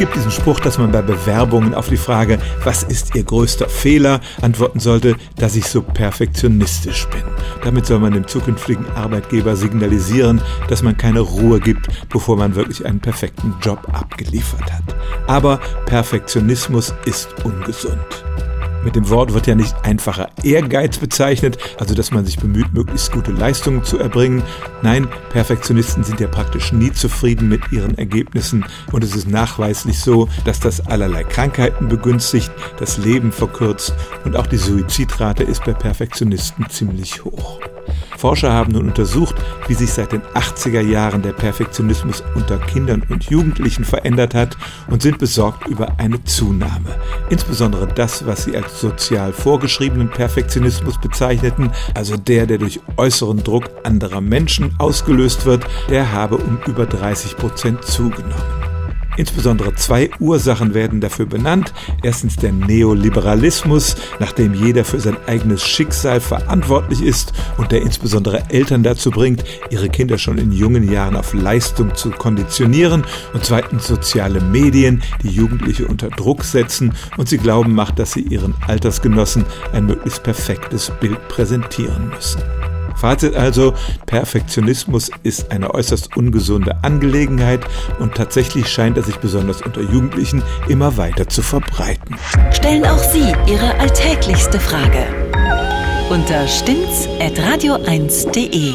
gibt diesen Spruch, dass man bei Bewerbungen auf die Frage, was ist Ihr größter Fehler, antworten sollte, dass ich so perfektionistisch bin. Damit soll man dem zukünftigen Arbeitgeber signalisieren, dass man keine Ruhe gibt, bevor man wirklich einen perfekten Job abgeliefert hat. Aber Perfektionismus ist ungesund. Mit dem Wort wird ja nicht einfacher Ehrgeiz bezeichnet, also dass man sich bemüht, möglichst gute Leistungen zu erbringen. Nein, Perfektionisten sind ja praktisch nie zufrieden mit ihren Ergebnissen und es ist nachweislich so, dass das allerlei Krankheiten begünstigt, das Leben verkürzt und auch die Suizidrate ist bei Perfektionisten ziemlich hoch. Forscher haben nun untersucht, wie sich seit den 80er Jahren der Perfektionismus unter Kindern und Jugendlichen verändert hat und sind besorgt über eine Zunahme. Insbesondere das, was sie als sozial vorgeschriebenen Perfektionismus bezeichneten, also der, der durch äußeren Druck anderer Menschen ausgelöst wird, der habe um über 30 Prozent zugenommen. Insbesondere zwei Ursachen werden dafür benannt. Erstens der Neoliberalismus, nachdem jeder für sein eigenes Schicksal verantwortlich ist und der insbesondere Eltern dazu bringt, ihre Kinder schon in jungen Jahren auf Leistung zu konditionieren. Und zweitens soziale Medien, die Jugendliche unter Druck setzen und sie glauben macht, dass sie ihren Altersgenossen ein möglichst perfektes Bild präsentieren müssen. Fazit also, Perfektionismus ist eine äußerst ungesunde Angelegenheit und tatsächlich scheint er sich besonders unter Jugendlichen immer weiter zu verbreiten. Stellen auch Sie Ihre alltäglichste Frage unter stimmtz.radio1.de.